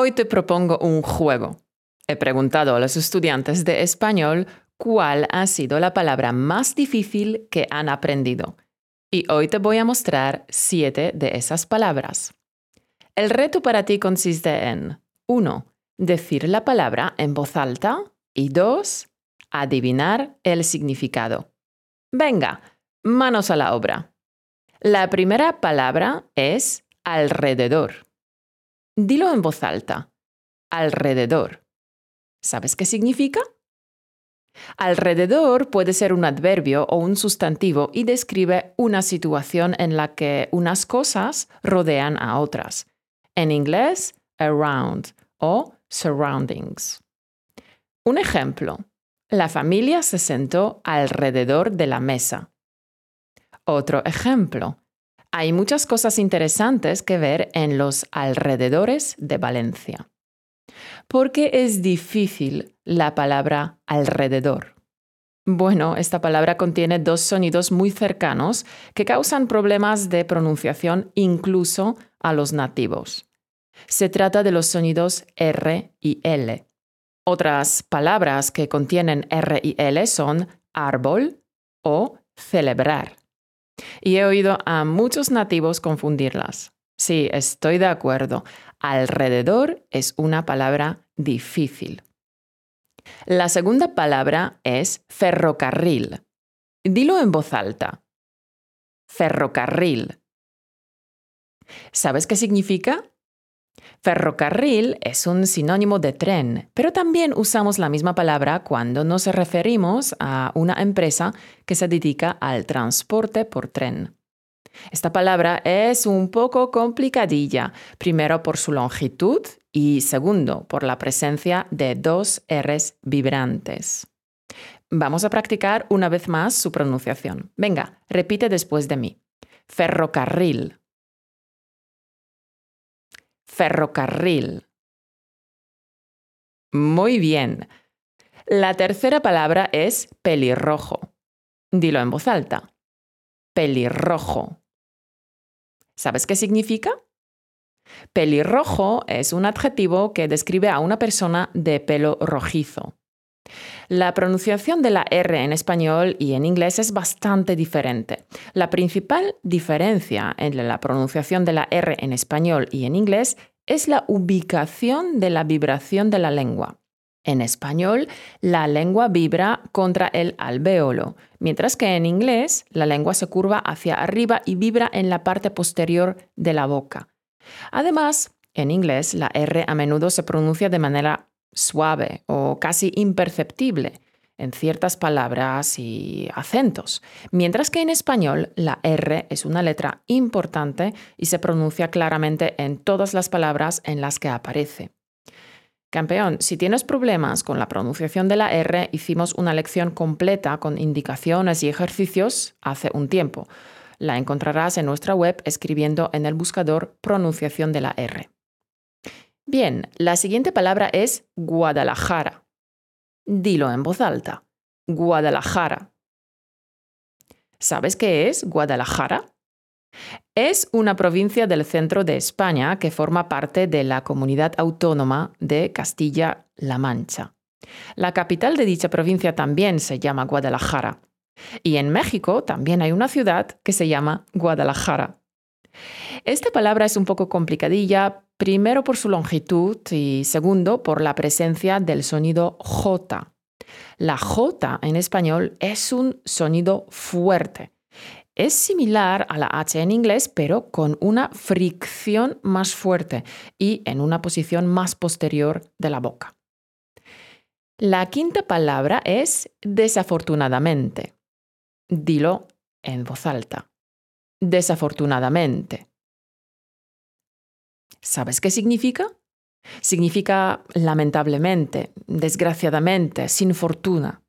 Hoy te propongo un juego. He preguntado a los estudiantes de español cuál ha sido la palabra más difícil que han aprendido. Y hoy te voy a mostrar siete de esas palabras. El reto para ti consiste en 1. Decir la palabra en voz alta y 2. Adivinar el significado. Venga, manos a la obra. La primera palabra es alrededor. Dilo en voz alta. Alrededor. ¿Sabes qué significa? Alrededor puede ser un adverbio o un sustantivo y describe una situación en la que unas cosas rodean a otras. En inglés, around o surroundings. Un ejemplo. La familia se sentó alrededor de la mesa. Otro ejemplo. Hay muchas cosas interesantes que ver en los alrededores de Valencia. ¿Por qué es difícil la palabra alrededor? Bueno, esta palabra contiene dos sonidos muy cercanos que causan problemas de pronunciación incluso a los nativos. Se trata de los sonidos R y L. Otras palabras que contienen R y L son árbol o celebrar. Y he oído a muchos nativos confundirlas. Sí, estoy de acuerdo. Alrededor es una palabra difícil. La segunda palabra es ferrocarril. Dilo en voz alta. Ferrocarril. ¿Sabes qué significa? Ferrocarril es un sinónimo de tren, pero también usamos la misma palabra cuando nos referimos a una empresa que se dedica al transporte por tren. Esta palabra es un poco complicadilla, primero por su longitud y segundo por la presencia de dos Rs vibrantes. Vamos a practicar una vez más su pronunciación. Venga, repite después de mí. Ferrocarril ferrocarril. Muy bien. La tercera palabra es pelirrojo. Dilo en voz alta. Pelirrojo. ¿Sabes qué significa? Pelirrojo es un adjetivo que describe a una persona de pelo rojizo. La pronunciación de la R en español y en inglés es bastante diferente. La principal diferencia entre la pronunciación de la R en español y en inglés es la ubicación de la vibración de la lengua. En español, la lengua vibra contra el alvéolo, mientras que en inglés la lengua se curva hacia arriba y vibra en la parte posterior de la boca. Además, en inglés la R a menudo se pronuncia de manera suave o casi imperceptible en ciertas palabras y acentos, mientras que en español la R es una letra importante y se pronuncia claramente en todas las palabras en las que aparece. Campeón, si tienes problemas con la pronunciación de la R, hicimos una lección completa con indicaciones y ejercicios hace un tiempo. La encontrarás en nuestra web escribiendo en el buscador pronunciación de la R. Bien, la siguiente palabra es Guadalajara. Dilo en voz alta. Guadalajara. ¿Sabes qué es Guadalajara? Es una provincia del centro de España que forma parte de la comunidad autónoma de Castilla-La Mancha. La capital de dicha provincia también se llama Guadalajara. Y en México también hay una ciudad que se llama Guadalajara. Esta palabra es un poco complicadilla, primero por su longitud y segundo por la presencia del sonido J. La J en español es un sonido fuerte. Es similar a la H en inglés, pero con una fricción más fuerte y en una posición más posterior de la boca. La quinta palabra es desafortunadamente. Dilo en voz alta. Desafortunadamente. ¿Sabes qué significa? Significa lamentablemente, desgraciadamente, sin fortuna.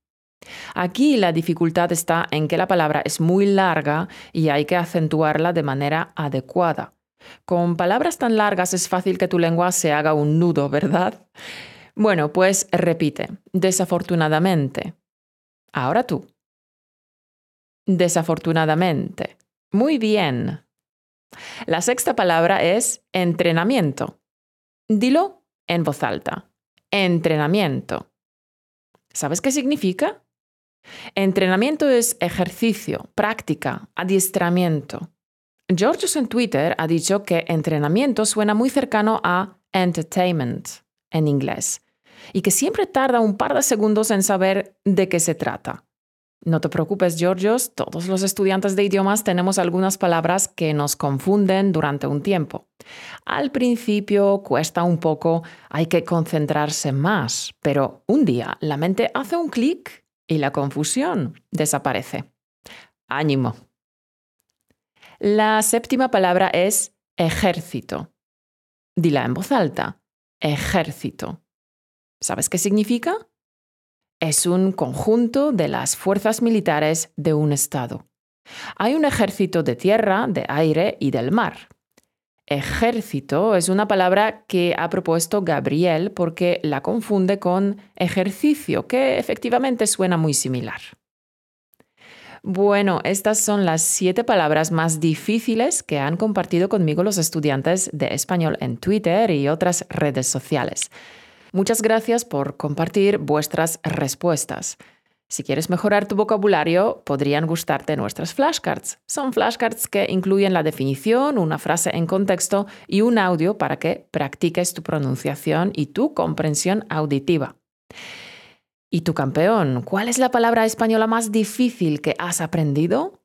Aquí la dificultad está en que la palabra es muy larga y hay que acentuarla de manera adecuada. Con palabras tan largas es fácil que tu lengua se haga un nudo, ¿verdad? Bueno, pues repite, desafortunadamente. Ahora tú. Desafortunadamente. Muy bien. La sexta palabra es entrenamiento. Dilo en voz alta. Entrenamiento. ¿Sabes qué significa? Entrenamiento es ejercicio, práctica, adiestramiento. Georgios en Twitter ha dicho que entrenamiento suena muy cercano a entertainment en inglés y que siempre tarda un par de segundos en saber de qué se trata. No te preocupes, Georgios, todos los estudiantes de idiomas tenemos algunas palabras que nos confunden durante un tiempo. Al principio cuesta un poco, hay que concentrarse más, pero un día la mente hace un clic y la confusión desaparece. Ánimo. La séptima palabra es ejército. Dila en voz alta. Ejército. ¿Sabes qué significa? Es un conjunto de las fuerzas militares de un Estado. Hay un ejército de tierra, de aire y del mar. Ejército es una palabra que ha propuesto Gabriel porque la confunde con ejercicio, que efectivamente suena muy similar. Bueno, estas son las siete palabras más difíciles que han compartido conmigo los estudiantes de español en Twitter y otras redes sociales. Muchas gracias por compartir vuestras respuestas. Si quieres mejorar tu vocabulario, podrían gustarte nuestras flashcards. Son flashcards que incluyen la definición, una frase en contexto y un audio para que practiques tu pronunciación y tu comprensión auditiva. ¿Y tu campeón? ¿Cuál es la palabra española más difícil que has aprendido?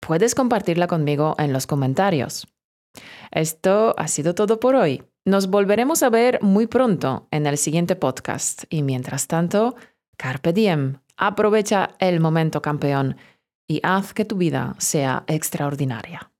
Puedes compartirla conmigo en los comentarios. Esto ha sido todo por hoy. Nos volveremos a ver muy pronto en el siguiente podcast y mientras tanto, carpe diem, aprovecha el momento campeón y haz que tu vida sea extraordinaria.